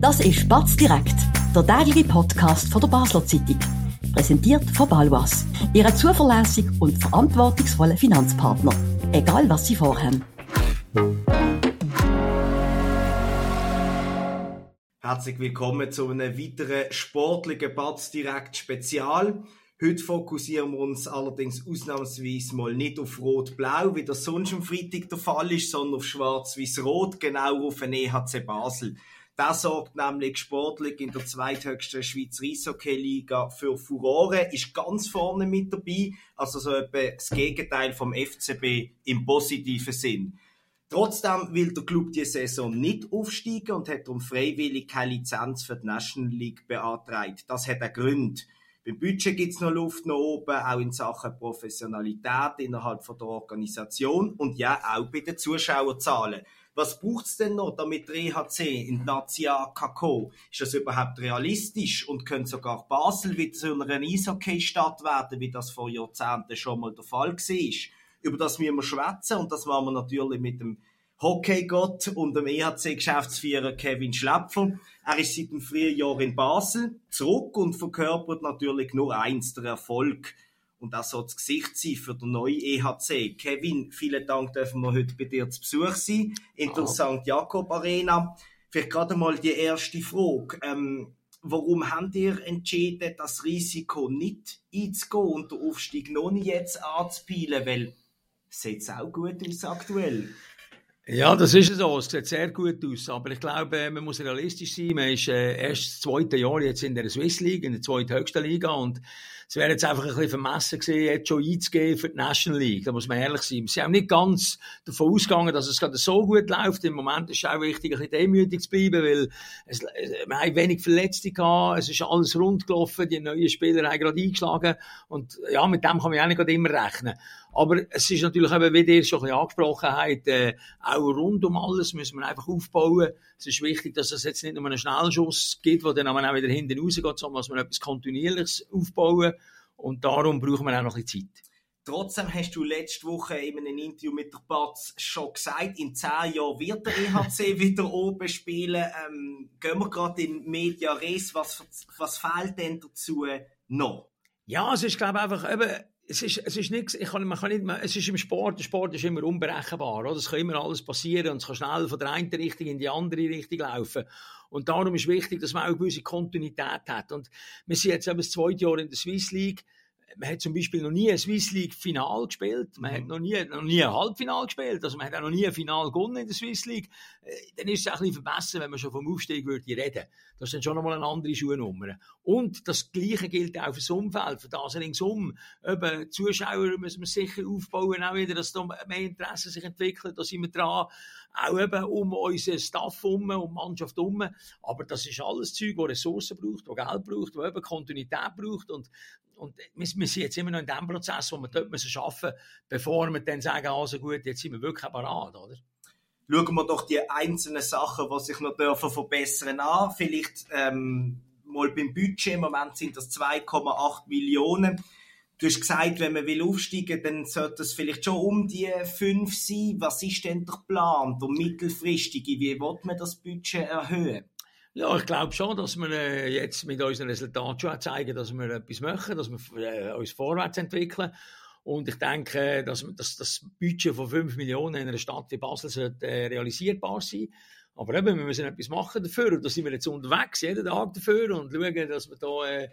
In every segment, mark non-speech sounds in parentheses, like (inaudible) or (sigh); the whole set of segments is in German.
Das ist Batz direkt, der tägliche Podcast von der Basler Zeitung. Präsentiert von Balwas, Ihrem zuverlässigen und verantwortungsvollen Finanzpartner. Egal was Sie vorhaben. Herzlich willkommen zu einem weiteren sportlichen Batz direkt Spezial. Heute fokussieren wir uns allerdings ausnahmsweise mal nicht auf Rot-Blau, wie das sonst am Freitag der Fall ist, sondern auf Schwarz-Weiß-Rot, genau auf den EHC Basel. Das sorgt nämlich sportlich in der zweithöchsten Schweizer Eishockey-Liga für Furore, ist ganz vorne mit dabei, also so etwa das Gegenteil vom FCB im positiven Sinn. Trotzdem will der Club die Saison nicht aufsteigen und hat darum freiwillig keine Lizenz für die National League beantragt. Das hat einen Grund. Beim Budget gibt es noch Luft nach oben, auch in Sachen Professionalität innerhalb von der Organisation und ja, auch bei den Zuschauerzahlen. Was braucht es denn noch, damit der EHC in die Nazi kann Ist das überhaupt realistisch und könnte sogar Basel wieder zu einer Eishockey-Stadt werden, wie das vor Jahrzehnten schon mal der Fall war? Über das müssen wir schwätzen und das wollen wir natürlich mit dem Hockeygott und dem EHC-Geschäftsführer Kevin Schläpfer. Er ist seit dem frühen Jahr in Basel zurück und verkörpert natürlich nur eins, der Erfolg. Und das soll das Gesicht sein für den neuen EHC. Kevin, vielen Dank, dürfen wir heute bei dir zu Besuch sein in der St. Jakob Arena. Vielleicht gerade mal die erste Frage. Ähm, warum habt ihr entschieden, das Risiko nicht einzugehen und den Aufstieg noch nicht jetzt anzupielen? Weil es sieht auch gut aus aktuell. Ja, das ist so. Es sieht sehr gut aus. Aber ich glaube, man muss realistisch sein. Man ist äh, erst das zweite Jahr jetzt in der Swiss League, in der zweithöchsten Liga. Und es wäre jetzt einfach ein bisschen vermessen gewesen, jetzt schon einzugehen für die National League. Da muss man ehrlich sein. Sie haben nicht ganz davon ausgegangen, dass es gerade so gut läuft. Im Moment ist es auch wichtig, ein bisschen demütig zu bleiben, weil es, wir haben wenig Verletzte gehabt. Es ist alles rund gelaufen. Die neuen Spieler haben gerade eingeschlagen. Und ja, mit dem kann man ja nicht immer rechnen. Aber es ist natürlich eben, wie ihr schon ein bisschen angesprochen habt, äh, auch rund um alles müssen wir einfach aufbauen. Es ist wichtig, dass es jetzt nicht nur einen Schnellschuss gibt, der dann auch wieder hinten rausgeht, sondern dass wir etwas Kontinuierliches aufbauen. Und darum brauchen wir auch noch ein bisschen Zeit. Trotzdem hast du letzte Woche in einem Interview mit der Batz schon gesagt, in zehn Jahren wird der EHC (laughs) wieder oben spielen. Ähm, gehen wir gerade in Media Res. Was, was fehlt denn dazu noch? Ja, es ist, glaube ich, einfach eben, es ist, es ist nichts, ich kann, man kann nicht, es ist im Sport, der Sport ist immer unberechenbar, oder? Es kann immer alles passieren und es kann schnell von der einen Richtung in die andere Richtung laufen. Und darum ist wichtig, dass man auch eine gewisse Kontinuität hat. Und wir sind jetzt eben das zweite Jahr in der Swiss League man hat zum Beispiel noch nie ein Swiss League Final gespielt, man mhm. hat noch nie, noch nie ein Halbfinal gespielt, also man hat auch noch nie ein Final gewonnen in der Swiss League. Äh, dann ist es auch ein bisschen verbessert, wenn man schon vom Aufstieg würde reden. Das ist dann schon nochmal eine andere Schuhnummer. Und das Gleiche gilt auch für das Umfeld, für das ringsum. Eben, Zuschauer müssen wir sicher aufbauen, auch wieder, dass da mehr Interesse sich entwickelt, da sind wir dran. Auch eben um unseren Staff um die Mannschaft herum. Aber das ist alles Zeug, das Ressourcen braucht, das Geld braucht, das eben Kontinuität braucht. Und und wir, wir sind jetzt immer noch in dem Prozess, wo wir dort müssen arbeiten müssen, bevor wir dann sagen, also gut, jetzt sind wir wirklich parat, oder? Schauen wir doch die einzelnen Sachen, die sich noch dürfen verbessern an. Vielleicht ähm, mal beim Budget, im Moment sind das 2,8 Millionen. Du hast gesagt, wenn man will aufsteigen, dann sollte es vielleicht schon um die 5 sein. Was ist denn der Plan, der mittelfristige? Wie wird man das Budget erhöhen? Ja, ich glaube schon, dass wir äh, jetzt mit unseren Resultaten schon zeigen, dass wir etwas machen, dass wir äh, uns vorwärts entwickeln. Und ich denke, dass, dass das Budget von 5 Millionen in einer Stadt wie Basel sollte, äh, realisierbar sein aber eben, wir müssen etwas machen dafür. Und da sind wir jetzt unterwegs, jeden Tag dafür und schauen, dass wir da äh,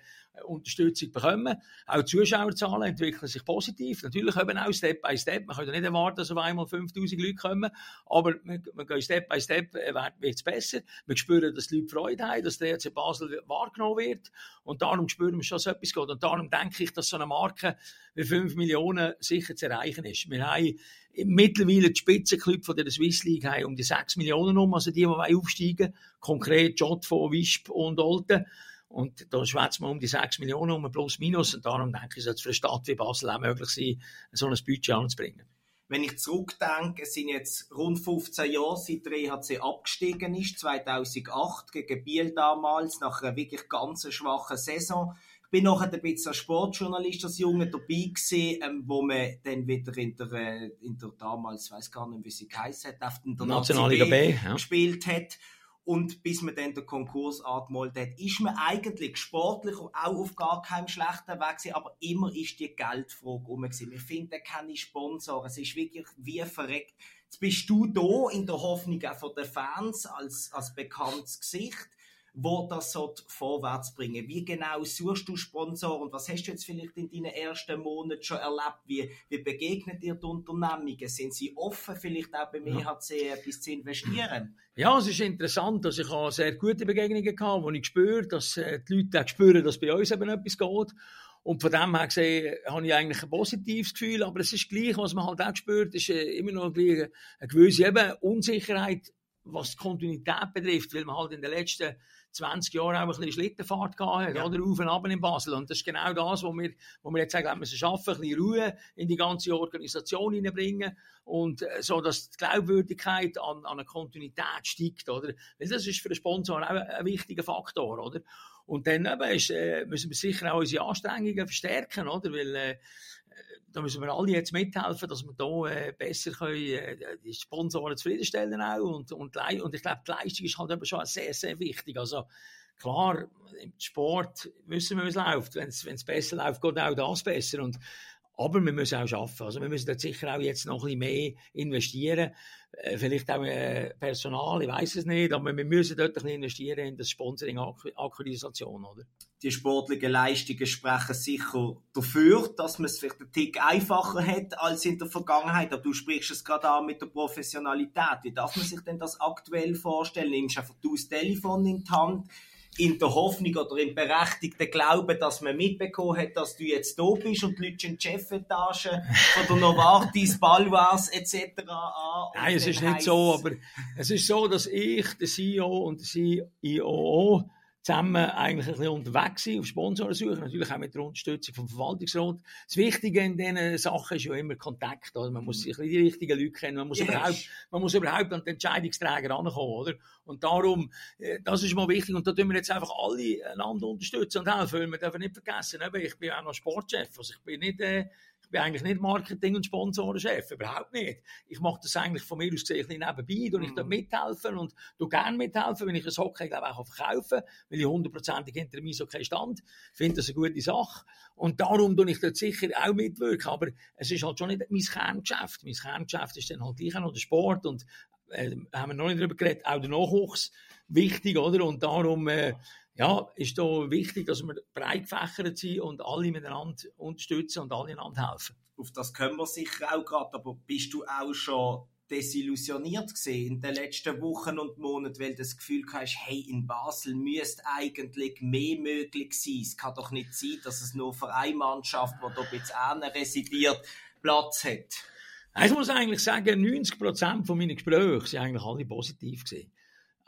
Unterstützung bekommen. Auch die Zuschauerzahlen entwickeln sich positiv. Natürlich eben auch Step by Step. Man kann ja nicht erwarten, dass auf einmal 5000 Leute kommen. Aber wir, wir gehen Step by Step, äh, wird es besser. Wir spüren, dass die Leute Freude haben, dass der EC Basel wahrgenommen wird. Und darum spüren wir schon, dass etwas geht. Und darum denke ich, dass so eine Marke wie 5 Millionen sicher zu erreichen ist. Wir haben mittlerweile die Spitzenclub von der Swiss League haben um die 6 Millionen um, also die, die aufsteigen Konkret Jot von Wisp und Olten. Und da schwätzt man um die 6 Millionen um, plus minus. Und darum denke ich, dass es für eine Stadt wie Basel auch möglich sein, so ein Budget anzubringen. Wenn ich zurückdenke, es sind jetzt rund 15 Jahre, seit der EHC abgestiegen ist, 2008 gegen Biel damals, nach einer wirklich ganz schwachen Saison. Ich bin noch ein bisschen als Sportjournalist, als Junge dabei gewesen, ähm, wo man dann wieder in der, in der damals, ich weiß gar nicht, wie sie geheißen hat, auf der Nationalliga B ja. gespielt hat. Und bis man dann den Konkurs angemeldet hat, ist man eigentlich sportlich auch auf gar keinem schlechten Weg gewesen, aber immer ist die Geldfrage rum gewesen. Wir finden keine Sponsoren, es ist wirklich wie verreckt. Jetzt bist du da in der Hoffnung auch von den Fans als, als bekanntes Gesicht wo das vorwärts bringen Wie genau suchst du Sponsoren und was hast du jetzt vielleicht in deinen ersten Monaten schon erlebt? Wie, wie begegnen dir die Unternehmungen? Sind sie offen, vielleicht auch beim EHC etwas zu investieren? Ja, es ist interessant, dass ich auch sehr gute Begegnungen hatte, wo ich spüre, dass äh, die Leute auch spüren, dass bei uns eben etwas geht. Und von dem her gesehen, habe ich eigentlich ein positives Gefühl, aber es ist gleich, was man halt auch spürt, ist äh, immer noch eine gewisse eben Unsicherheit, was die Kontinuität betrifft, weil man halt in den letzten 20 Jahre auch ein bisschen Schlittenfahrt gehabt hat, ja. oder? Auf und ab in Basel. Und das ist genau das, was wir, wo wir jetzt sagen, wir müssen schaffen, ein bisschen Ruhe in die ganze Organisation hineinbringen und äh, so, dass die Glaubwürdigkeit an, an eine Kontinuität steigt, oder? Weil das ist für den Sponsor auch ein, ein wichtiger Faktor, oder? Und dann eben ist, äh, müssen wir sicher auch unsere Anstrengungen verstärken, oder? Weil, äh, da müssen wir alle jetzt mithelfen, dass wir da äh, besser können, äh, die Sponsoren zufriedenstellen auch und, und, und ich glaube, die Leistung ist halt eben schon sehr, sehr wichtig. Also klar, im Sport wissen wir, wie es läuft. Wenn es besser läuft, geht auch das besser und aber wir müssen auch schaffen. Also wir müssen dort sicher auch jetzt noch ein bisschen mehr investieren. Äh, vielleicht auch äh, Personal, ich weiß es nicht, aber wir müssen dort ein bisschen investieren in das Sponsoring-Akquisition, oder? Die sportlichen Leistungen sprechen sicher dafür, dass man es vielleicht einen Tick einfacher hat als in der Vergangenheit. Aber du sprichst es gerade an mit der Professionalität. Wie darf man sich denn das aktuell vorstellen? Nimmst du einfach das Telefon in die Hand? In der Hoffnung oder im berechtigten Glauben, dass man mitbekommen hat, dass du jetzt da bist und die Leute in die Chefetage von der Novartis, (laughs) Balwas etc. an. Nein, es ist nicht so, aber es ist so, dass ich, der CEO und der CIO zusammen eigentlich ein bisschen unterwegs sind, auf Sponsoren suchen, natürlich auch mit der Unterstützung vom Verwaltungsrat. Das Wichtige in diesen Sachen ist ja immer Kontakt, oder? Man muss sich die richtigen Leute kennen, man muss, yes. überhaupt, man muss überhaupt an den Entscheidungsträger rankommen, oder? Und darum, äh, das ist mal wichtig, und da tun wir jetzt einfach alle einander unterstützen und helfen, weil wir dürfen nicht vergessen, ich bin auch noch Sportchef, also ich bin nicht, äh, ich bin eigentlich nicht Marketing- und Sponsorenchef, überhaupt nicht. Ich mache das eigentlich von mir aus gesehen nebenbei, und ich da mhm. mithelfen und du gerne mithelfen, wenn ich ein Hockey glaube auch verkaufen, weil ich hundertprozentig hinter mir so kein stand, finde das eine gute Sache und darum tue ich dort sicher auch mitwirken, aber es ist halt schon nicht mein Kerngeschäft. Mein Kerngeschäft ist dann halt gleich auch noch der Sport und äh, haben wir noch nicht darüber geredet, auch der Nachwuchs wichtig, oder? Und darum äh, ja, ist da wichtig, dass wir breit gefächert sind und alle miteinander unterstützen und alle einander helfen. Auf das können wir sicher auch gerade, aber bist du auch schon desillusioniert gesehen in den letzten Wochen und Monaten, weil du das Gefühl hast, hey, in Basel müsste eigentlich mehr möglich sein. Es kann doch nicht sein, dass es nur für eine Mannschaft, die da jetzt residiert, Platz hat. Ich muss eigentlich sagen, 90 Prozent meiner Gespräche sind eigentlich alle positiv gesehen.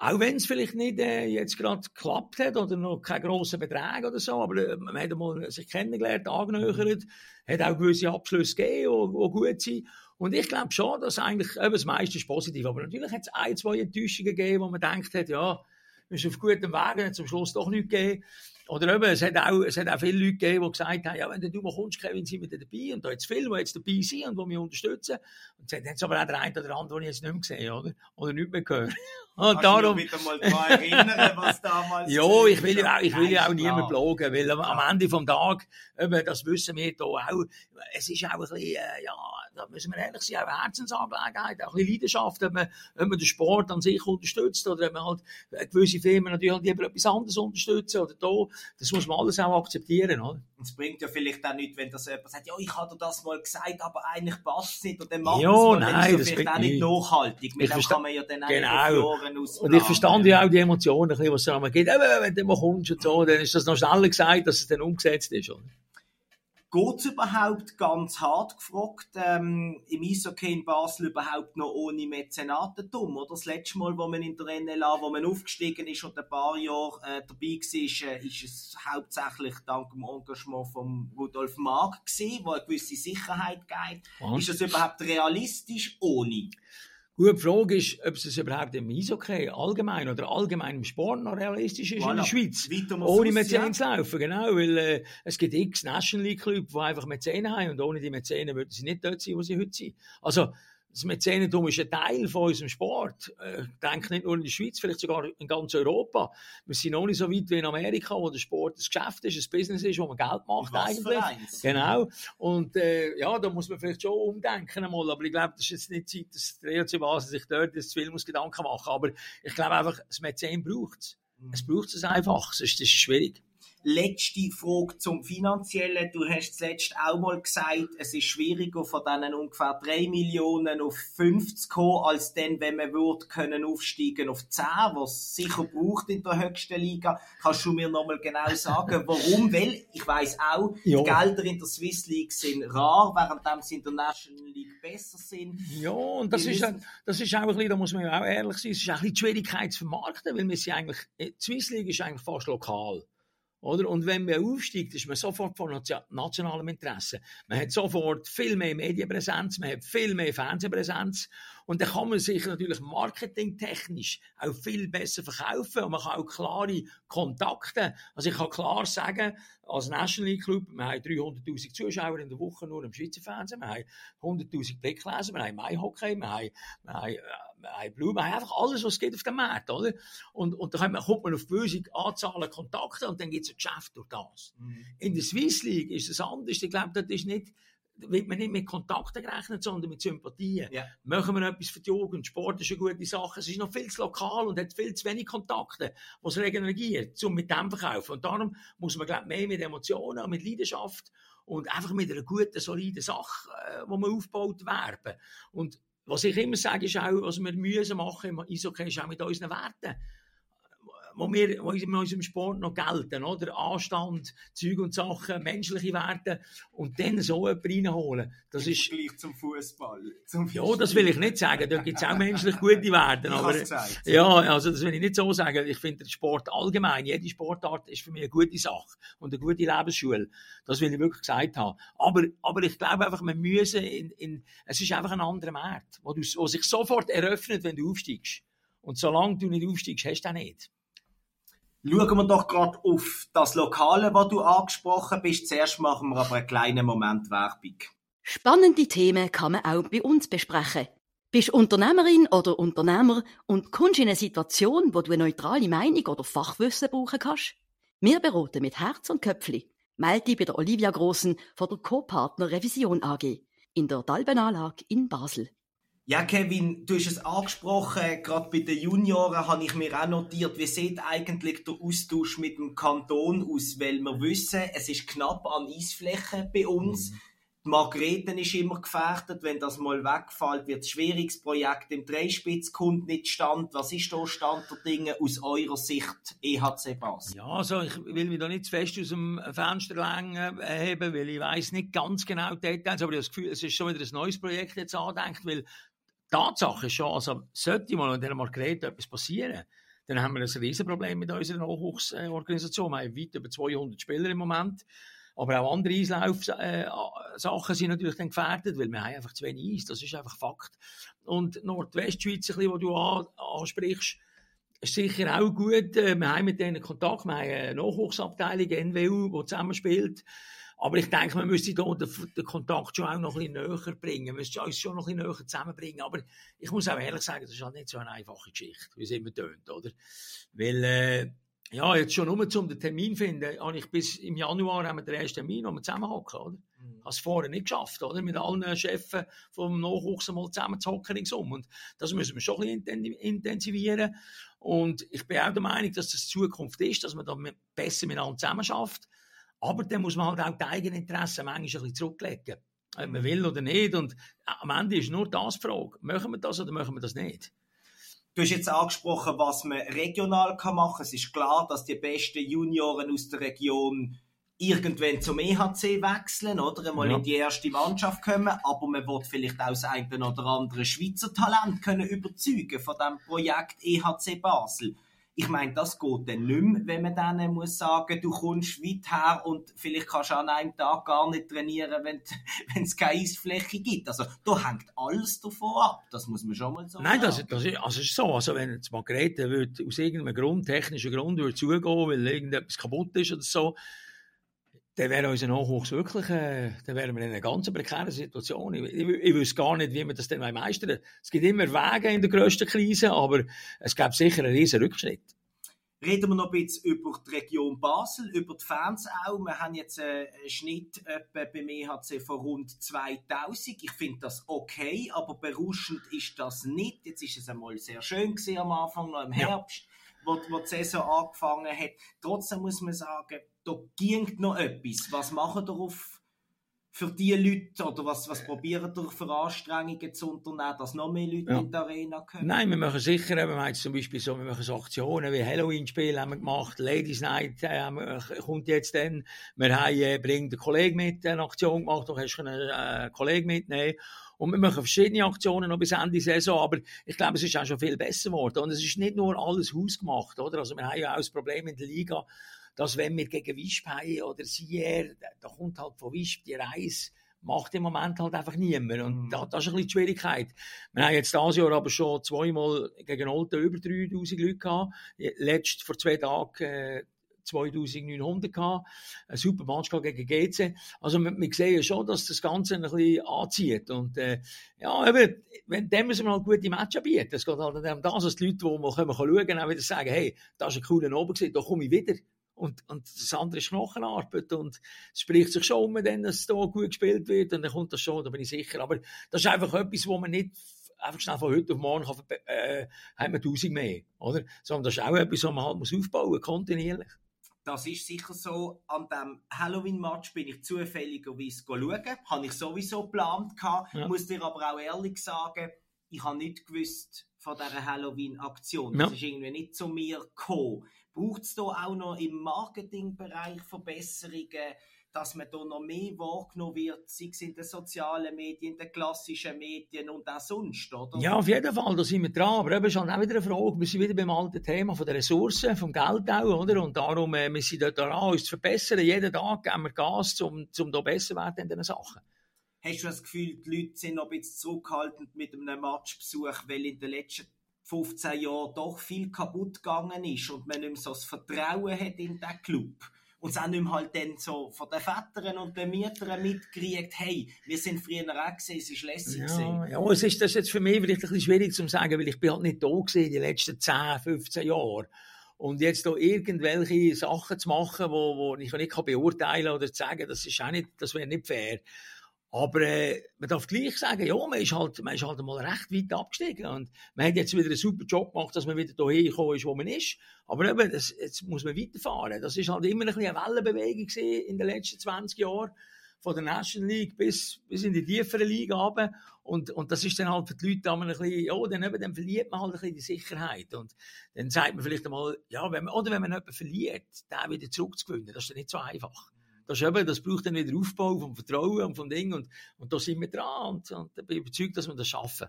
Auch wenn es vielleicht nicht äh, jetzt gerade geklappt hat oder noch keine grossen Beträge oder so, aber äh, man hat mal sich kennengelernt, angenöchert, hat auch gewisse Abschlüsse gegeben, die, gut sind. Und ich glaube schon, dass eigentlich eben das meiste ist positiv. Aber natürlich hat es ein, zwei Enttäuschungen gegeben, wo man denkt hat, ja, wir sind auf gutem Weg, hat zum Schluss doch nichts gegeben. Oder eben, es hat auch, es hat auch viele Leute gegeben, die gesagt haben, ja, wenn du mal kommst, Kevin, sind wir dabei. Und da jetzt viele, die jetzt dabei sind und die mich unterstützen. Und dann hat es aber auch der eine oder andere, den ich jetzt nicht mehr gesehen oder? Oder nicht mehr gehört. (laughs) Und darum. Ich mal daran erinnern, was damals. (laughs) ja, ich will ja auch, ich will ja auch niemand blogen, weil am, am Ende vom Tag, eben, das wissen wir hier auch, es ist auch ein bisschen, äh, ja, da müssen wir ehrlich sein, auch eine Herzensangelegenheit, auch ein bisschen Leidenschaft, ob man, ob man den Sport an sich unterstützt oder ob man halt gewisse Firmen natürlich halt lieber etwas anderes unterstützen oder da, das muss man alles auch akzeptieren, oder? Und es bringt ja vielleicht auch nicht, wenn das jemand sagt, ja, ich habe dir das mal gesagt, aber eigentlich passt es nicht und dann macht ja, es nein, dann ist das vielleicht auch nicht nachhaltig. Mit dem kann man ja dann genau. Und ich verstand ja auch die Emotionen, was es da geht. Wenn du mal kommst und so, dann ist das noch schneller gesagt, dass es dann umgesetzt ist, oder? Geht es überhaupt ganz hart gefragt ähm, im Eishockey in Basel überhaupt noch ohne Mäzenatentum? Oder das letzte Mal, wo man in der NLA, wo man aufgestiegen ist und ein paar Jahre äh, dabei war, äh, ist es hauptsächlich dank dem Engagement von Rudolf Mark gewesen, wo eine gewisse Sicherheit gibt. Ist das überhaupt realistisch ohne? Die Frage ist, ob es überhaupt im Eishockey allgemein oder allgemein im Sport noch realistisch ist voilà. in der Schweiz. Ohne Mäzen zu laufen, genau. Weil äh, es gibt x National League Clubs, die einfach Mäzen haben und ohne die Mäzen würden sie nicht dort sein, wo sie heute sind. Also, das Mäzenentum ist ein Teil von unserem Sport. Äh, ich denke nicht nur in der Schweiz, vielleicht sogar in ganz Europa. Wir sind noch nicht so weit wie in Amerika, wo der Sport ein Geschäft ist, ein Business ist, wo man Geld macht eigentlich. Genau. Und äh, ja, da muss man vielleicht schon umdenken einmal. Aber ich glaube, das ist jetzt nicht Zeit, dass der ERC Basel sich dort das zu viel muss Gedanken machen. Aber ich glaube einfach, das Mäzen braucht es. Mhm. Es braucht es einfach, sonst ist es schwierig. Letzte Frage zum Finanziellen. Du hast zuletzt auch mal gesagt, es ist schwieriger von diesen ungefähr 3 Millionen auf 5 zu kommen, als dann, wenn man würde können aufsteigen auf 10, was es sicher braucht in der höchsten Liga. Kannst du mir nochmal genau sagen, warum? (laughs) Weil, ich weiss auch, ja. die Gelder in der Swiss League sind rar, während sie in der National League besser sind. Ja, und das ist, das ist auch ein bisschen, da muss man ja auch ehrlich sein, es ist auch ein bisschen die Schwierigkeit zu vermarkten, weil wir sind eigentlich, die Swiss League ist eigentlich fast lokal. Oder? Und wenn man aufsteigt, ist man sofort von nationalem Interesse. Man hat sofort viel mehr Medienpräsenz, man hat viel mehr Fernsehpräsenz. Und dann kann man sich natürlich marketingtechnisch auch viel besser verkaufen und man kann auch klare Kontakte. Also ich kann klar sagen, als National League Club, wir haben 300.000 Zuschauer in der Woche nur im Schweizer Fernsehen, wir haben 100.000 Blickleser, wir haben MyHockey, wir haben, wir haben äh, Blue, wir haben einfach alles, was geht auf dem Markt, oder? Und, und dann kommt man auf gewisse Anzahl Kontakte und dann gibt es ein Geschäft durch das. Mhm. In der Swiss League ist es anders. Ich glaube, das ist nicht, wird man nicht mit Kontakten gerechnet, sondern mit Sympathien. Yeah. Machen wir etwas für die Jugend. Sport ist eine gute Sache. Es ist noch viel zu lokal und hat viel zu wenig Kontakte, was regeneriert, um mit dem verkaufen. Und darum muss man, glaube mehr mit Emotionen und mit Leidenschaft und einfach mit einer guten, soliden Sache, äh, die man aufbaut, werben. Und was ich immer sage, ist auch, was wir müssen machen im Eishockey, ist auch mit unseren Werten wo wir wo in unserem Sport noch gelten, oder? Anstand, Zeug und Sachen, menschliche Werte und dann so jemanden reinholen. Das ist gleich zum Fußball. Ja, das will ich nicht sagen. Da gibt es auch menschlich (laughs) gute Werte. Aber, ja, also das will ich nicht so sagen. Ich finde, der Sport allgemein, jede Sportart ist für mich eine gute Sache und eine gute Lebensschule. Das will ich wirklich gesagt haben. Aber, aber ich glaube einfach, wir müssen in, in, es ist einfach ein anderer Markt, wo, du, wo sich sofort eröffnet, wenn du aufsteigst. Und solange du nicht aufsteigst, hast du den nicht. Schauen wir doch gerade auf das Lokale, was du angesprochen bist. Zuerst machen wir aber einen kleinen Moment Werbung. Spannende Themen kann man auch bei uns besprechen. Bist Unternehmerin oder Unternehmer und kommst in eine Situation, wo du eine neutrale Meinung oder Fachwissen brauchen kannst? Wir beraten mit Herz und Köpfli. Melde dich bei der Olivia Grossen von der Co-Partner Revision AG in der Dalbenanlage in Basel. Ja, Kevin, du hast es angesprochen, gerade bei den Junioren habe ich mir auch notiert, wie sieht eigentlich der Austausch mit dem Kanton aus, weil wir wissen, es ist knapp an Eisflächen bei uns. Mhm. Die Margrethen ist immer gefährdet, wenn das mal wegfällt, wird. Das Projekt im Dreispitz kommt nicht stand. Was ist da Stand der Dinge aus eurer Sicht, EHC Bass? Ja, also ich will mich da nicht zu fest aus dem Fenster heben, weil ich weiß nicht ganz genau die Details, aber ich habe das Gefühl, es ist schon wieder ein neues Projekt jetzt andenkt, weil Tatsache ist schon, also sollte mal in dieser Margrethe etwas passieren, dann haben wir ein Riesenproblem mit unserer Nachwuchsorganisation. Wir haben weit über 200 Spieler im Moment. Aber auch andere Eislaufsachen sind natürlich dann gefährdet, weil wir haben einfach zu wenig Eis. Das ist einfach Fakt. Und Nordwestschweiz, die du ansprichst, ist sicher auch gut. Äh, wir haben mit denen Kontakt. Wir haben eine Nachwuchsabteilung, NWU, die zusammenspielt. Aber ich denke, man müsste da den, den, Kontakt schon auch noch ein bisschen näher bringen. Man müsste uns schon noch ein bisschen näher zusammenbringen. Aber ich muss auch ehrlich sagen, das ist halt nicht so eine einfache Geschichte, wie es immer tönt, oder? Weil, äh, ja, jetzt schon nur zum den Termin finden, habe ich bis im Januar haben wir den ersten Termin, wo wir zusammenhocken, oder? Mhm. Habe es vorher nicht geschafft, oder? Mit allen Chefs vom Nachwuchs mal zusammen zu hocken ringsum. Und das müssen wir schon ein bisschen intensivieren. Und ich bin auch der Meinung, dass das Zukunft ist, dass man da besser miteinander zusammen schafft. Aber dann muss man halt auch die eigenen Interessen manchmal ein bisschen zurücklegen. Ob man will oder nicht. Und am Ende ist nur das die Frage. Machen wir das oder machen wir das nicht? Du hast jetzt angesprochen, was man regional machen kann. Es ist klar, dass die besten Junioren aus der Region irgendwann zum EHC wechseln oder einmal ja. in die erste Mannschaft kommen, aber man wird vielleicht auch das eine oder andere Schweizer Talent können überzeugen von dem Projekt EHC Basel ich meine, das geht dann nicht mehr, wenn man dann muss sagen, du kommst weit her und vielleicht kannst du an einem Tag gar nicht trainieren, (laughs) wenn es keine Eisfläche gibt. Also da hängt alles davon ab, das muss man schon mal so Nein, das, das, ist, also ist so, also wenn jetzt Margrethe würde aus irgendeinem Grund, technischen Grund, würde zugehen, weil irgendetwas kaputt ist oder so, dann wäre unser Nachwuchs wirklich, äh, dann wären wir in einer ganz prekären Situation. Ich, ich, ich wüsste gar nicht, wie wir das dann meistern Es gibt immer Wege in der grössten Krise, aber es gäbe sicher einen riesen Rückschritt. Reden wir noch ein bisschen über die Region Basel, über die Fans auch. Wir haben jetzt einen Schnitt beim EHC von rund 2000. Ich finde das okay, aber berauschend ist das nicht. Jetzt ist es einmal sehr schön gewesen am Anfang, noch im Herbst, ja. wo, wo die Saison angefangen hat. Trotzdem muss man sagen, da ging noch etwas. Was machen wir auf für die Leute oder was, was probieren durch für Anstrengungen zu unternehmen, dass noch mehr Leute ja. in die Arena kommen? Nein, wir machen sicher, wir haben zum Beispiel so, wir machen so Aktionen wie Halloween-Spiel haben wir gemacht, Ladies Night äh, kommt jetzt dann, wir haben, äh, bringt einen Kollegen mit, eine Aktion gemacht, da kannst du einen äh, Kollegen mitnehmen und wir machen verschiedene Aktionen noch bis Ende Saison, aber ich glaube, es ist auch schon viel besser geworden und es ist nicht nur alles hausgemacht, oder? Also wir haben ja auch das Problem in der Liga, dass wenn wir gegen Wisp haben oder Sier, da kommt halt von Wisp die Reise, macht im Moment halt einfach niemand. Und mhm. da, das ist ein bisschen die Schwierigkeit. Wir haben jetzt dieses Jahr aber schon zweimal gegen Olten über 3000 Leute gehabt. Letzt vor zwei Tagen äh, 2900 gehabt. Ein super Match gegen GC. Also wir, wir sehen schon, dass das Ganze ein bisschen anzieht. Und äh, ja, eben, wenn, dem müssen wir halt gute Matches bieten. Es geht halt um das, dass die Leute, die mal kommen, schauen, auch wieder sagen, hey, das ist ein cooler Abend da komme ich wieder. Und, und das andere ist Knochenarbeit. Und es spricht sich schon um, dann, dass es da gut gespielt wird. Und dann kommt das schon, da bin ich sicher. Aber das ist einfach etwas, wo man nicht einfach schnell von heute auf morgen kann, äh, haben wir 1000 mehr, oder? Sondern das ist auch etwas, was man halt muss aufbauen, kontinuierlich. Das ist sicher so. An dem Halloween-Match bin ich zufälligerweise schauen. Habe ich sowieso geplant gehabt. Ja. Muss dir aber auch ehrlich sagen, ich habe nicht gewusst von dieser Halloween-Aktion. Das ja. ist irgendwie nicht zu mir gekommen. Braucht es da auch noch im Marketingbereich Verbesserungen, dass man da noch mehr wahrgenommen wird, sei es in den sozialen Medien, in den klassischen Medien und auch sonst, oder? Ja, auf jeden Fall, da sind wir dran. Aber eben ist halt auch wieder eine Frage, wir sind wieder beim alten Thema von den Ressourcen, vom Geld auch, oder? Und darum, äh, wir sind da dran, uns zu verbessern. Jeden Tag geben wir Gas, um, um da besser zu werden in diesen Sachen. Hast du das Gefühl, die Leute sind noch ein bisschen zurückhaltend mit einem Matchbesuch, weil in den letzten 15 Jahren doch viel kaputt gegangen ist und man nicht mehr so das Vertrauen hat in den Club. Und es auch nicht mehr halt dann so von den Vätern und den Mietern mitkriegt, hey, wir sind früher auch gesehen, es war lässig. Ja, ja, es ist das jetzt für mich vielleicht ein bisschen schwierig zu sagen, weil ich bin halt nicht da gewesen, die letzten 10, 15 Jahre. Und jetzt da irgendwelche Sachen zu machen, wo, wo ich nicht beurteilen kann oder zu sagen, das ist auch nicht, das wäre nicht fair. Aber äh, man darf gleich sagen, ja, man ist, halt, man ist halt mal recht weit abgestiegen. Und man hat jetzt wieder einen super Job gemacht, dass man wieder dahin gekommen ist, wo man ist. Aber eben, das, jetzt muss man weiterfahren. Das ist halt immer ein bisschen eine Wellenbewegung in den letzten 20 Jahren. Von der National League bis, bis in die tiefere Liga runter. Und, und das ist dann halt für die Leute ein bisschen, ja, dann, eben, dann verliert man halt ein bisschen die Sicherheit. Und dann sagt man vielleicht einmal, ja, wenn man, oder wenn man jemanden verliert, den wieder zurückzugewinnen, das ist dann nicht so einfach das, ist eben, das braucht dann wieder Aufbau vom Vertrauen und vom Ding. Und, und da sind wir dran. Und, und ich bin überzeugt, dass wir das schaffen.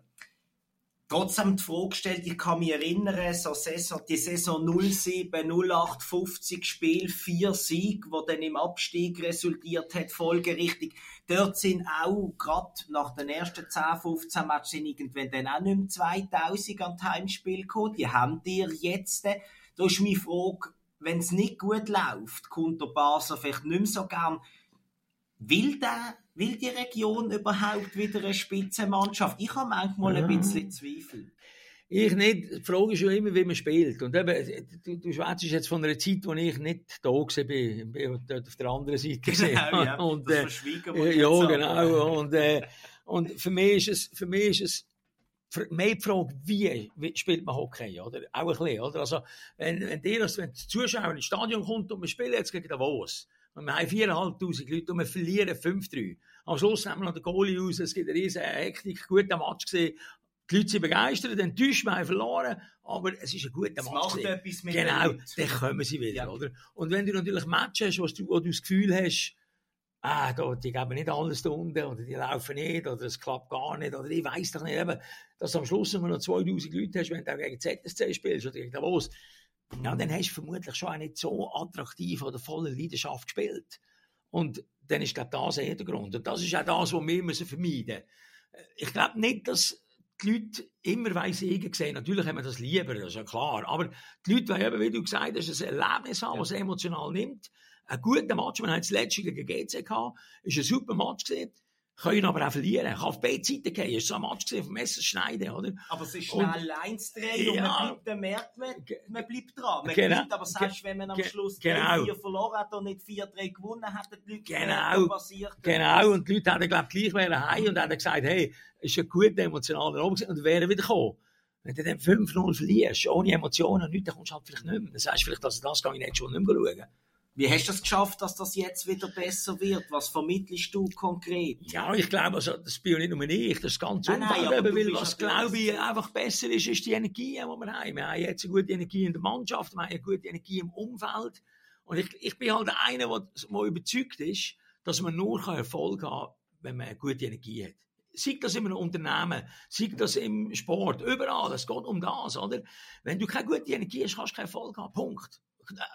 Trotzdem die Frage gestellt, ich kann mich erinnern, so Saison, die Saison 07, 08, 50 Spiel, vier Sieg, wo dann im Abstieg resultiert hat, folgerichtig. Dort sind auch, gerade nach den ersten 10, 15 Matches, sind irgendwann dann auch nicht mehr 2000 an Heimspiel gekommen. Die haben dir jetzt. Da ist meine Frage, wenn es nicht gut läuft, kommt der Basel vielleicht nicht mehr so gern. Will, der, will die Region überhaupt wieder eine Spitzenmannschaft? Ich habe manchmal ein bisschen Zweifel. Ich nicht. Die Frage ist ja immer, wie man spielt. Und eben, du, du schwätzt jetzt von einer Zeit, wo ich nicht da war, bin, bin dort auf der anderen Seite Genau, ja. Und, das äh, verschwiegen wir Ja, genau. Und, äh, und für mich ist es, für mich ist es mehr die Frage, wie, spielt man Hockey, oder? Auch ein bisschen, oder? Also, wenn, wenn, die, wenn die Zuschauer ins Stadion kommt und wir spielen jetzt gegen Davos, und wir haben 4'500 Leute und wir verlieren 5-3. Am Schluss nehmen wir noch den Goalie raus, es gibt eine riesige Hektik, guter Match gesehen. Die Leute sind begeistert, enttäuscht, wir haben verloren, aber es ist ein guter Match. macht etwas mit Genau, dann kommen sie wieder, ja. oder? Und wenn du natürlich Matches hast, wo du, wo du das Gefühl hast, ah, da, die geben nicht alles unten, oder die laufen nicht, oder es klappt gar nicht, oder ich weiß doch nicht, eben, dass du am Schluss immer noch 2000 Leute hast, wenn du auch gegen ZSC spielst, oder gegen Davos, ja, dann hast du vermutlich schon auch nicht so attraktiv oder voller Leidenschaft gespielt. Und dann ist, glaube das eher der Grund. Und das ist auch das, was wir müssen vermeiden müssen. Ich glaube nicht, dass die Leute immer weiss Siegen sehen. Natürlich haben wir das lieber, das ist ja klar. Aber die Leute wollen eben, wie du gesagt hast, ein Erlebnis haben, ja. was emotional nimmt. Ein guter Match, wir haben das letzte gegen GC gehabt, ist ein super Match gesehen können aber auch verlieren. Kann auf beide Seiten gehen. War so ein Match vom Messerschneiden, oder? Aber es ist schnell eins drehen ja, und man bleibt, dann merkt man, man bleibt dran. Man genau, bleibt, aber selbst wenn man am Schluss genau. 3 verloren hat und nicht 4-3 gewonnen hat, die Leute genau, passiert. Genau, und die Leute haben, glaube ich, gleich heim und haben gesagt, hey, ist ein guter emotionaler Abend und wären wieder gekommen. Wenn du dann 5-0 verlierst, ohne Emotionen und nichts, dann kommst du halt vielleicht nicht mehr. Dann sagst du vielleicht, dass das kann ich nicht schon nicht mehr schauen. Wie hast du es geschafft, dass das jetzt wieder besser wird? Was vermittelst du konkret? Ja, ich glaube, also, das bin ja nicht nur ich, das ganze Umfeld, weil was glaube ich einfach besser ist, ist die Energie, die wir haben. Wir haben jetzt eine gute Energie in der Mannschaft, wir haben eine gute Energie im Umfeld. Und ich, ich bin halt einer, der, der überzeugt ist, dass man nur Erfolg haben kann, wenn man eine gute Energie hat. Sei das in einem Unternehmen, sei das im Sport, überall, es geht um das, oder? Wenn du keine gute Energie hast, kannst du keinen Erfolg haben, Punkt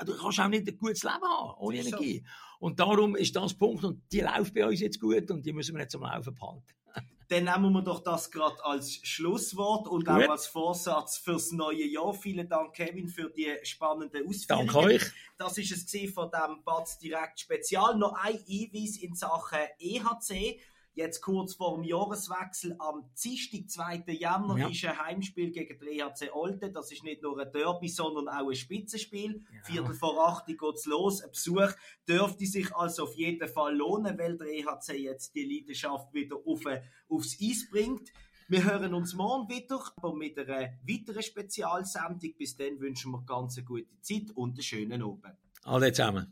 du kannst auch nicht ein gutes Leben haben, ohne Energie. So. Und darum ist das Punkt, und die läuft bei uns jetzt gut, und die müssen wir jetzt am Laufen behalten. (laughs) Dann nehmen wir doch das gerade als Schlusswort und auch als Vorsatz fürs neue Jahr. Vielen Dank, Kevin, für die spannenden Ausführungen. Danke euch. Das ist es von dem Batz Direkt Spezial. Noch ein Einweis in Sachen EHC. Jetzt kurz vor dem Jahreswechsel am Dienstag, 2. Januar, ja. ist ein Heimspiel gegen den EHC Olten. Das ist nicht nur ein Derby, sondern auch ein Spitzenspiel. Ja. Viertel vor acht geht es los. Ein Besuch dürfte sich also auf jeden Fall lohnen, weil der EHC jetzt die Leidenschaft wieder auf, aufs Eis bringt. Wir hören uns morgen wieder, aber mit einer weiteren Spezialsendung. Bis dann wünschen wir ganz eine gute Zeit und einen schönen Abend. Alle zusammen.